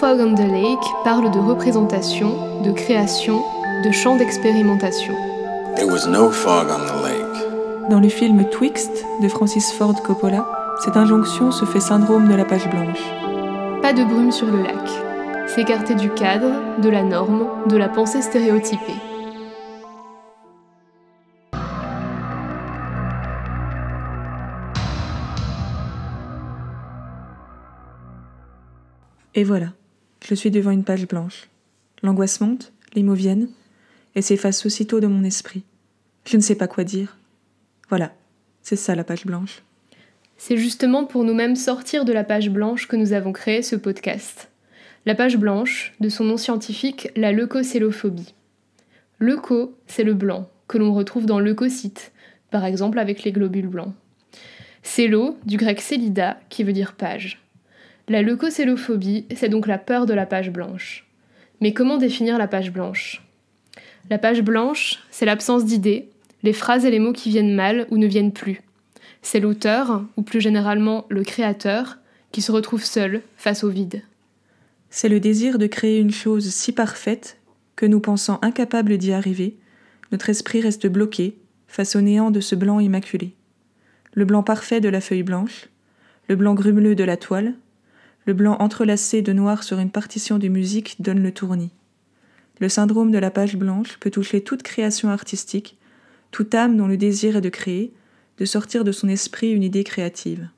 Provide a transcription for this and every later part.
Fog on the Lake parle de représentation, de création, de champ d'expérimentation. It was no fog on the lake. Dans le film Twixt de Francis Ford Coppola, cette injonction se fait syndrome de la page blanche. Pas de brume sur le lac. S'écarter du cadre, de la norme, de la pensée stéréotypée. Et voilà, je suis devant une page blanche. L'angoisse monte, les mots viennent, et s'effacent aussitôt de mon esprit. Je ne sais pas quoi dire. Voilà, c'est ça la page blanche. C'est justement pour nous-mêmes sortir de la page blanche que nous avons créé ce podcast. La page blanche, de son nom scientifique, la leucocélophobie. Leuco, c'est le blanc, que l'on retrouve dans leucocytes, par exemple avec les globules blancs. Célo, du grec célida, qui veut dire page. La leucocélophobie, c'est donc la peur de la page blanche. Mais comment définir la page blanche? La page blanche, c'est l'absence d'idées, les phrases et les mots qui viennent mal ou ne viennent plus. C'est l'auteur, ou plus généralement le créateur, qui se retrouve seul face au vide. C'est le désir de créer une chose si parfaite que nous pensant incapables d'y arriver, notre esprit reste bloqué face au néant de ce blanc immaculé. Le blanc parfait de la feuille blanche, le blanc grumeleux de la toile, le blanc entrelacé de noir sur une partition de musique donne le tournis. Le syndrome de la page blanche peut toucher toute création artistique, toute âme dont le désir est de créer, de sortir de son esprit une idée créative.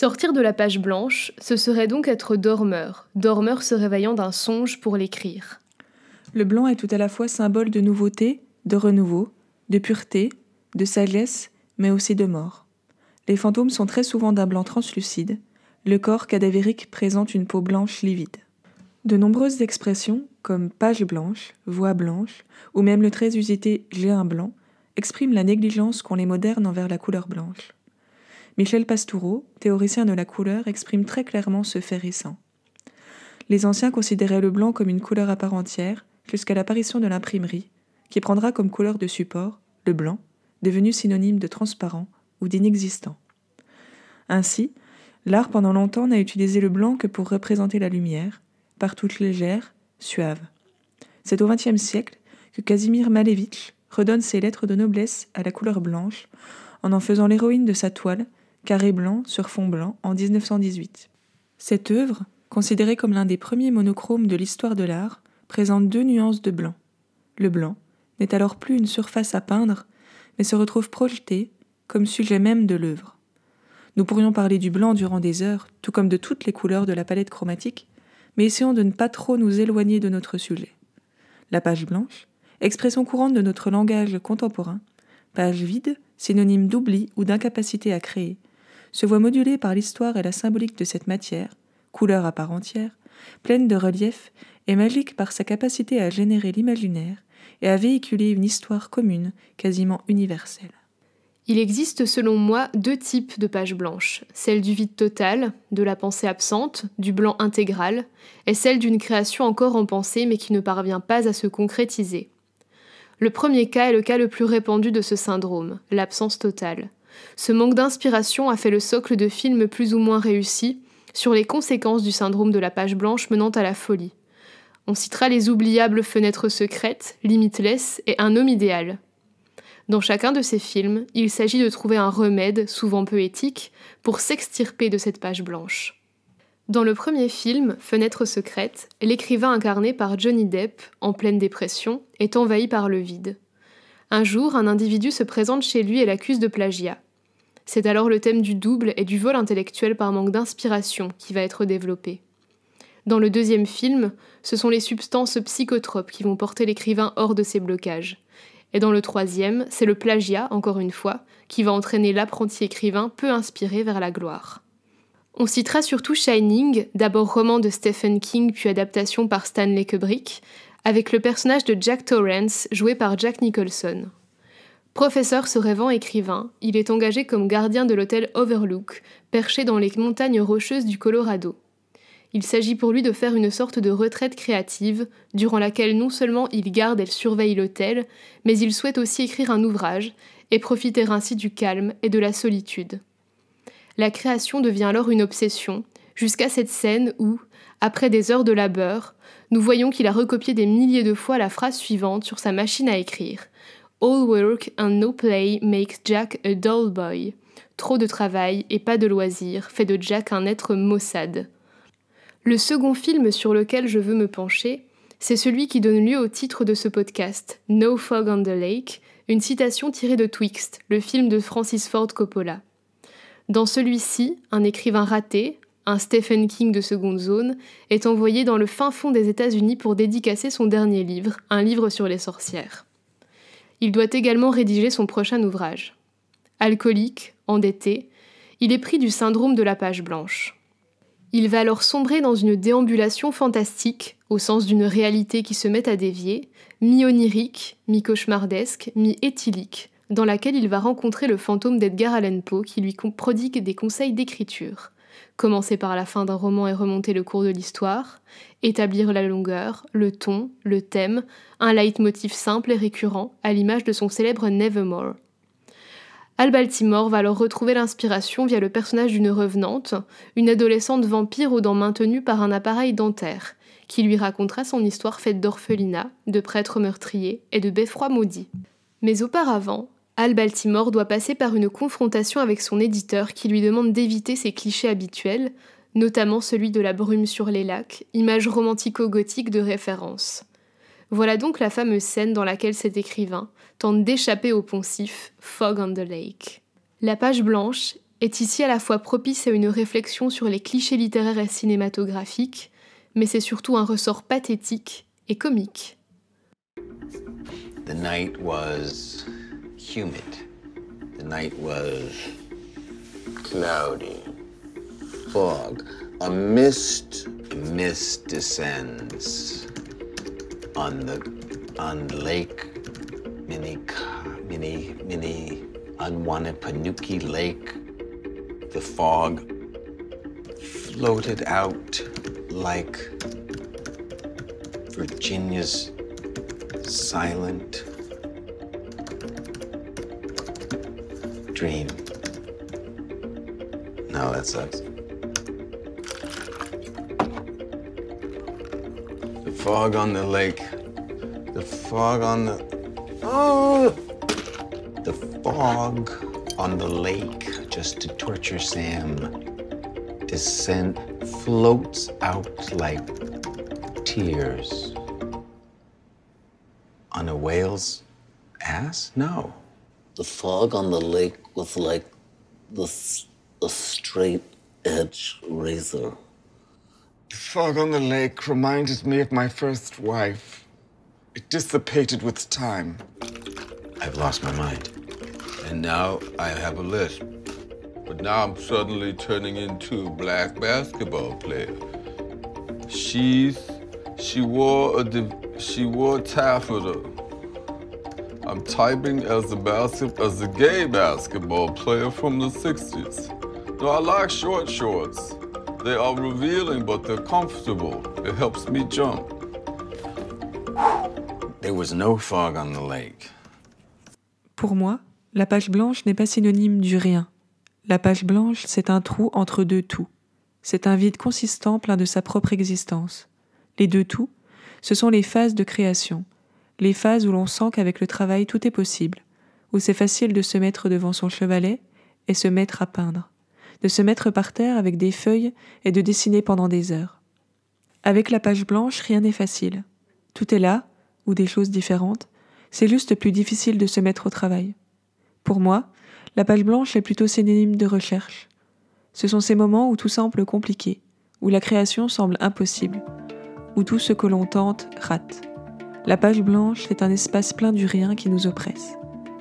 Sortir de la page blanche, ce serait donc être dormeur, dormeur se réveillant d'un songe pour l'écrire. Le blanc est tout à la fois symbole de nouveauté, de renouveau, de pureté, de sagesse, mais aussi de mort. Les fantômes sont très souvent d'un blanc translucide, le corps cadavérique présente une peau blanche livide. De nombreuses expressions, comme page blanche, voix blanche, ou même le très usité j'ai un blanc, expriment la négligence qu'ont les modernes envers la couleur blanche. Michel Pastoureau, théoricien de la couleur, exprime très clairement ce fait récent. Les anciens considéraient le blanc comme une couleur à part entière jusqu'à l'apparition de l'imprimerie, qui prendra comme couleur de support le blanc, devenu synonyme de transparent ou d'inexistant. Ainsi, l'art pendant longtemps n'a utilisé le blanc que pour représenter la lumière, par toute légère, suave. C'est au XXe siècle que Casimir Malevitch redonne ses lettres de noblesse à la couleur blanche en en faisant l'héroïne de sa toile carré blanc sur fond blanc en 1918. Cette œuvre, considérée comme l'un des premiers monochromes de l'histoire de l'art, présente deux nuances de blanc. Le blanc n'est alors plus une surface à peindre, mais se retrouve projeté comme sujet même de l'œuvre. Nous pourrions parler du blanc durant des heures, tout comme de toutes les couleurs de la palette chromatique, mais essayons de ne pas trop nous éloigner de notre sujet. La page blanche, expression courante de notre langage contemporain, page vide, synonyme d'oubli ou d'incapacité à créer, se voit modulée par l'histoire et la symbolique de cette matière, couleur à part entière, pleine de relief et magique par sa capacité à générer l'imaginaire et à véhiculer une histoire commune, quasiment universelle. Il existe selon moi deux types de pages blanches, celle du vide total, de la pensée absente, du blanc intégral, et celle d'une création encore en pensée mais qui ne parvient pas à se concrétiser. Le premier cas est le cas le plus répandu de ce syndrome, l'absence totale. Ce manque d'inspiration a fait le socle de films plus ou moins réussis sur les conséquences du syndrome de la page blanche menant à la folie. On citera les oubliables Fenêtres secrètes, Limitless et Un homme idéal. Dans chacun de ces films, il s'agit de trouver un remède, souvent poétique, pour s'extirper de cette page blanche. Dans le premier film, Fenêtres secrètes, l'écrivain incarné par Johnny Depp, en pleine dépression, est envahi par le vide. Un jour, un individu se présente chez lui et l'accuse de plagiat. C'est alors le thème du double et du vol intellectuel par manque d'inspiration qui va être développé. Dans le deuxième film, ce sont les substances psychotropes qui vont porter l'écrivain hors de ses blocages. Et dans le troisième, c'est le plagiat, encore une fois, qui va entraîner l'apprenti écrivain peu inspiré vers la gloire. On citera surtout Shining, d'abord roman de Stephen King puis adaptation par Stanley Kubrick, avec le personnage de Jack Torrance joué par Jack Nicholson. Professeur se rêvant écrivain, il est engagé comme gardien de l'hôtel Overlook, perché dans les montagnes rocheuses du Colorado. Il s'agit pour lui de faire une sorte de retraite créative, durant laquelle non seulement il garde et surveille l'hôtel, mais il souhaite aussi écrire un ouvrage et profiter ainsi du calme et de la solitude. La création devient alors une obsession, jusqu'à cette scène où, après des heures de labeur, nous voyons qu'il a recopié des milliers de fois la phrase suivante sur sa machine à écrire, All work and no play makes Jack a dull boy. Trop de travail et pas de loisirs fait de Jack un être maussade. Le second film sur lequel je veux me pencher, c'est celui qui donne lieu au titre de ce podcast, No Fog on the Lake, une citation tirée de Twixt, le film de Francis Ford Coppola. Dans celui-ci, un écrivain raté, un Stephen King de seconde zone, est envoyé dans le fin fond des États-Unis pour dédicacer son dernier livre, un livre sur les sorcières. Il doit également rédiger son prochain ouvrage. Alcoolique, endetté, il est pris du syndrome de la page blanche. Il va alors sombrer dans une déambulation fantastique, au sens d'une réalité qui se met à dévier, mi-onirique, mi-cauchemardesque, mi-éthylique, dans laquelle il va rencontrer le fantôme d'Edgar Allan Poe qui lui prodigue des conseils d'écriture, commencer par la fin d'un roman et remonter le cours de l'histoire, établir la longueur, le ton, le thème, un leitmotiv simple et récurrent, à l'image de son célèbre Nevermore. Al Baltimore va alors retrouver l'inspiration via le personnage d'une revenante, une adolescente vampire aux dents maintenues par un appareil dentaire, qui lui racontera son histoire faite d'orphelinat, de prêtres meurtriers et de beffroi maudits. Mais auparavant, Al Baltimore doit passer par une confrontation avec son éditeur qui lui demande d'éviter ses clichés habituels, notamment celui de la brume sur les lacs, image romantico-gothique de référence. Voilà donc la fameuse scène dans laquelle cet écrivain tente d'échapper au poncif Fog on the Lake. La page blanche est ici à la fois propice à une réflexion sur les clichés littéraires et cinématographiques, mais c'est surtout un ressort pathétique et comique. Humid. The night was cloudy. Fog. A mist. Mist descends on the on lake. Mini, mini, mini unwanted Panuki Lake. The fog floated out like Virginia's silent dream. No, that sucks. The fog on the lake. The fog on the. Oh! The fog on the lake, just to torture Sam. Descent floats out like tears. On a whale's ass? No. The fog on the lake was like the, s- a straight edge razor. The fog on the lake reminded me of my first wife. It dissipated with time. I've lost my mind. And now I have a lisp. But now I'm suddenly turning into a black basketball player. She's she wore a div- she wore taffeta. I'm typing as a basket as a gay basketball player from the 60s. No, I like short shorts. They are revealing, but they're comfortable. It helps me jump. There was no fog on the lake. Pour moi, la page blanche n'est pas synonyme du rien. La page blanche, c'est un trou entre deux tout. C'est un vide consistant plein de sa propre existence. Les deux tout, ce sont les phases de création, les phases où l'on sent qu'avec le travail tout est possible, où c'est facile de se mettre devant son chevalet et se mettre à peindre, de se mettre par terre avec des feuilles et de dessiner pendant des heures. Avec la page blanche, rien n'est facile. Tout est là, ou des choses différentes, c'est juste plus difficile de se mettre au travail. Pour moi, la page blanche est plutôt synonyme de recherche. Ce sont ces moments où tout semble compliqué, où la création semble impossible, où tout ce que l'on tente rate. La page blanche est un espace plein du rien qui nous oppresse.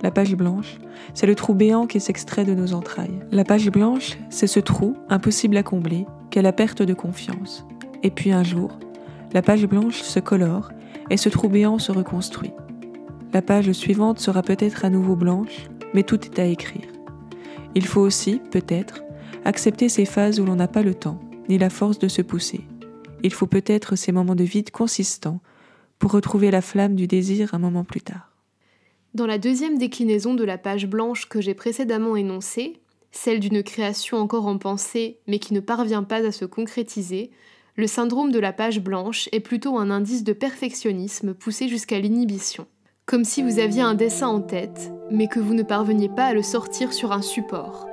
La page blanche, c'est le trou béant qui s'extrait de nos entrailles. La page blanche, c'est ce trou impossible à combler, qu'est la perte de confiance. Et puis un jour, la page blanche se colore et ce trou béant se reconstruit. La page suivante sera peut-être à nouveau blanche, mais tout est à écrire. Il faut aussi, peut-être, accepter ces phases où l'on n'a pas le temps, ni la force de se pousser. Il faut peut-être ces moments de vide consistants pour retrouver la flamme du désir un moment plus tard. Dans la deuxième déclinaison de la page blanche que j'ai précédemment énoncée, celle d'une création encore en pensée mais qui ne parvient pas à se concrétiser, le syndrome de la page blanche est plutôt un indice de perfectionnisme poussé jusqu'à l'inhibition. Comme si vous aviez un dessin en tête, mais que vous ne parveniez pas à le sortir sur un support.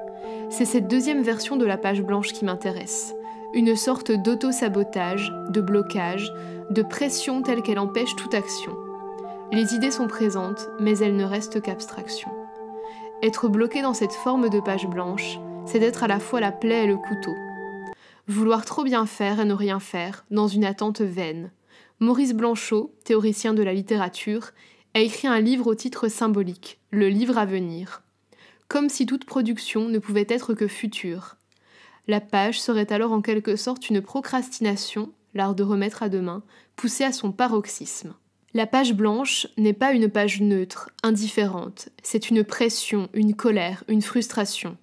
C'est cette deuxième version de la page blanche qui m'intéresse. Une sorte d'auto-sabotage, de blocage, de pression telle qu'elle empêche toute action. Les idées sont présentes, mais elles ne restent qu'abstraction. Être bloqué dans cette forme de page blanche, c'est d'être à la fois la plaie et le couteau. Vouloir trop bien faire et ne rien faire, dans une attente vaine. Maurice Blanchot, théoricien de la littérature, a écrit un livre au titre symbolique, Le livre à venir. Comme si toute production ne pouvait être que future. La page serait alors en quelque sorte une procrastination, l'art de remettre à demain, poussée à son paroxysme. La page blanche n'est pas une page neutre, indifférente, c'est une pression, une colère, une frustration.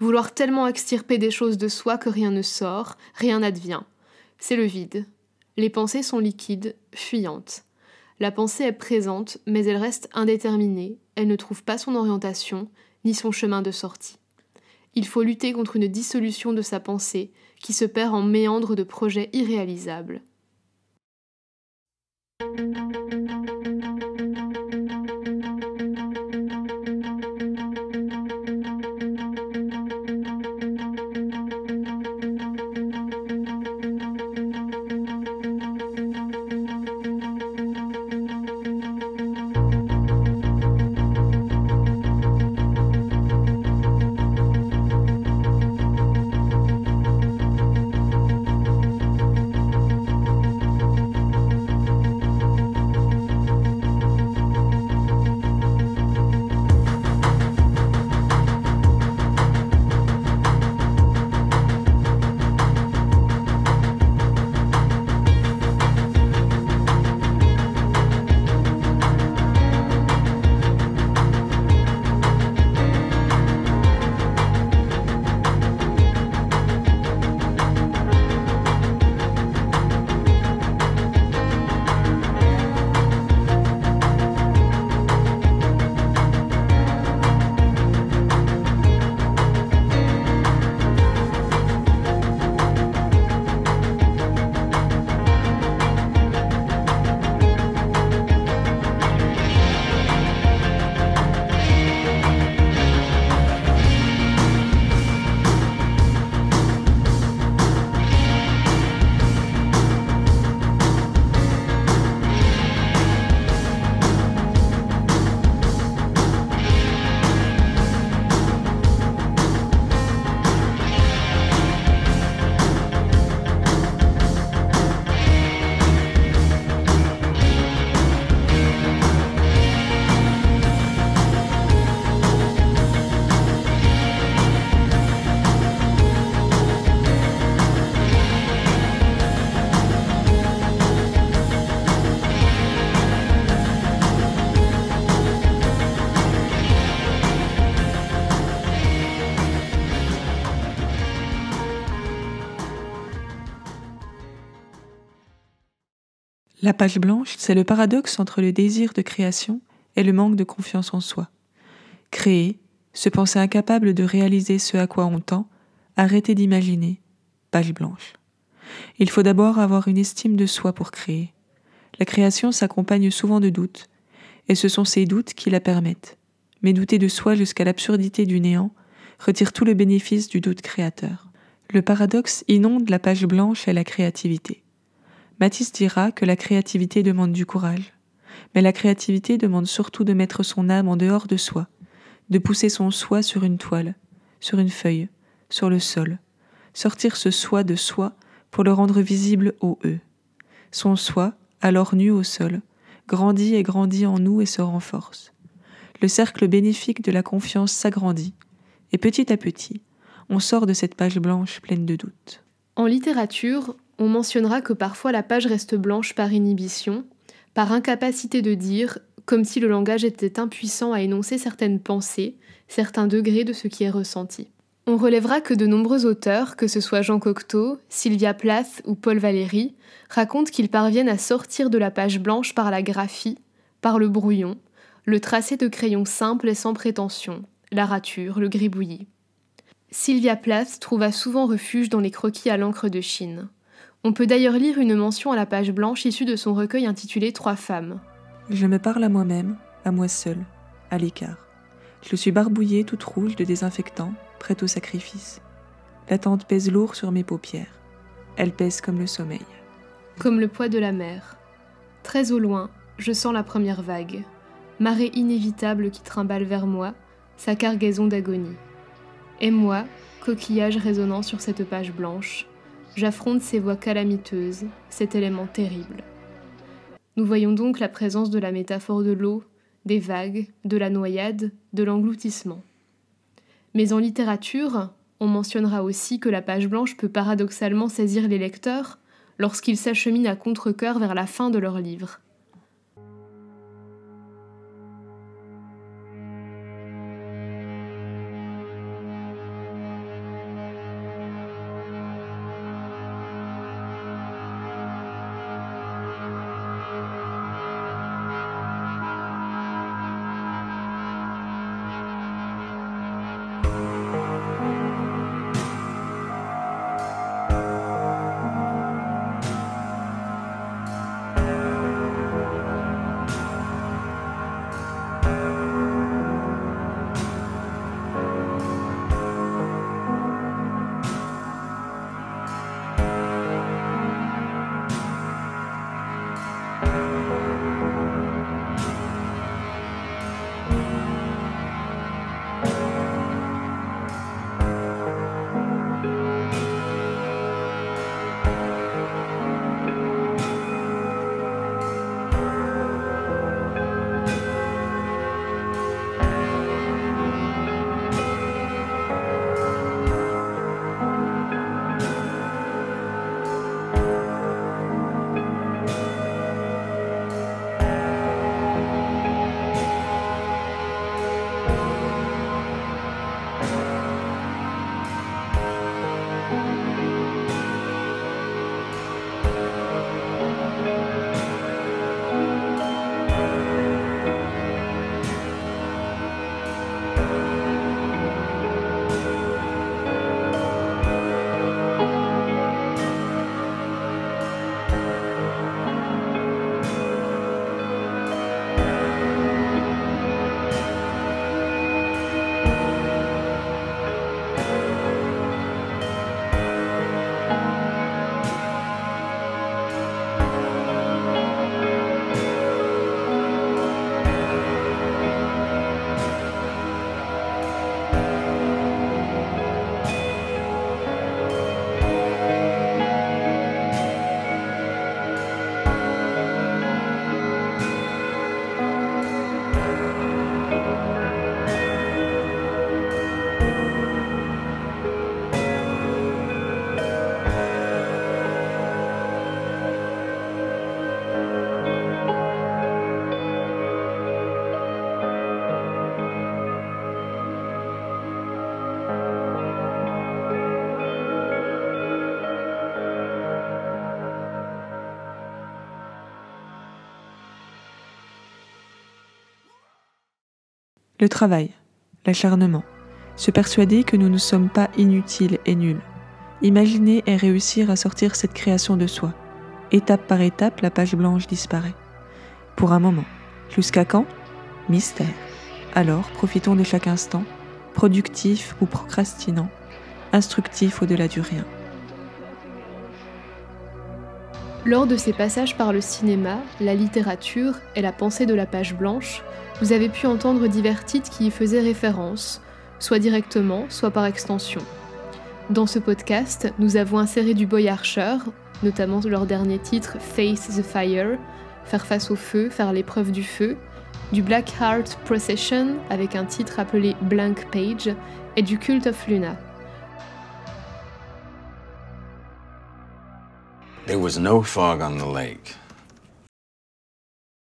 Vouloir tellement extirper des choses de soi que rien ne sort, rien n'advient. C'est le vide. Les pensées sont liquides, fuyantes. La pensée est présente, mais elle reste indéterminée, elle ne trouve pas son orientation, ni son chemin de sortie. Il faut lutter contre une dissolution de sa pensée qui se perd en méandres de projets irréalisables. La page blanche, c'est le paradoxe entre le désir de création et le manque de confiance en soi. Créer, se penser incapable de réaliser ce à quoi on tend, arrêter d'imaginer, page blanche. Il faut d'abord avoir une estime de soi pour créer. La création s'accompagne souvent de doutes, et ce sont ces doutes qui la permettent. Mais douter de soi jusqu'à l'absurdité du néant retire tout le bénéfice du doute créateur. Le paradoxe inonde la page blanche et la créativité. Matisse dira que la créativité demande du courage, mais la créativité demande surtout de mettre son âme en dehors de soi, de pousser son soi sur une toile, sur une feuille, sur le sol, sortir ce soi de soi pour le rendre visible au eux. Son soi, alors nu au sol, grandit et grandit en nous et se renforce. Le cercle bénéfique de la confiance s'agrandit, et petit à petit, on sort de cette page blanche pleine de doutes. En littérature, on mentionnera que parfois la page reste blanche par inhibition, par incapacité de dire, comme si le langage était impuissant à énoncer certaines pensées, certains degrés de ce qui est ressenti. On relèvera que de nombreux auteurs, que ce soit Jean Cocteau, Sylvia Plath ou Paul Valéry, racontent qu'ils parviennent à sortir de la page blanche par la graphie, par le brouillon, le tracé de crayon simple et sans prétention, la rature, le gribouillis. Sylvia Plath trouva souvent refuge dans les croquis à l'encre de Chine. On peut d'ailleurs lire une mention à la page blanche issue de son recueil intitulé Trois femmes. Je me parle à moi-même, à moi seule, à l'écart. Je suis barbouillée toute rouge de désinfectant, prête au sacrifice. L'attente pèse lourd sur mes paupières. Elle pèse comme le sommeil. Comme le poids de la mer. Très au loin, je sens la première vague. Marée inévitable qui trimballe vers moi, sa cargaison d'agonie. Et moi, coquillage résonnant sur cette page blanche, j'affronte ces voix calamiteuses, cet élément terrible. Nous voyons donc la présence de la métaphore de l'eau, des vagues, de la noyade, de l'engloutissement. Mais en littérature, on mentionnera aussi que la page blanche peut paradoxalement saisir les lecteurs lorsqu'ils s'acheminent à contre-coeur vers la fin de leur livre. Le travail, l'acharnement, se persuader que nous ne sommes pas inutiles et nuls. Imaginer et réussir à sortir cette création de soi. Étape par étape, la page blanche disparaît. Pour un moment. Jusqu'à quand? Mystère. Alors, profitons de chaque instant, productif ou procrastinant, instructif au-delà du rien. Lors de ces passages par le cinéma, la littérature et la pensée de la page blanche, vous avez pu entendre divers titres qui y faisaient référence, soit directement, soit par extension. Dans ce podcast, nous avons inséré du Boy Archer, notamment leur dernier titre Face the Fire, faire face au feu, faire l'épreuve du feu, du Black Heart Procession avec un titre appelé Blank Page, et du Cult of Luna. There was no fog on the lake.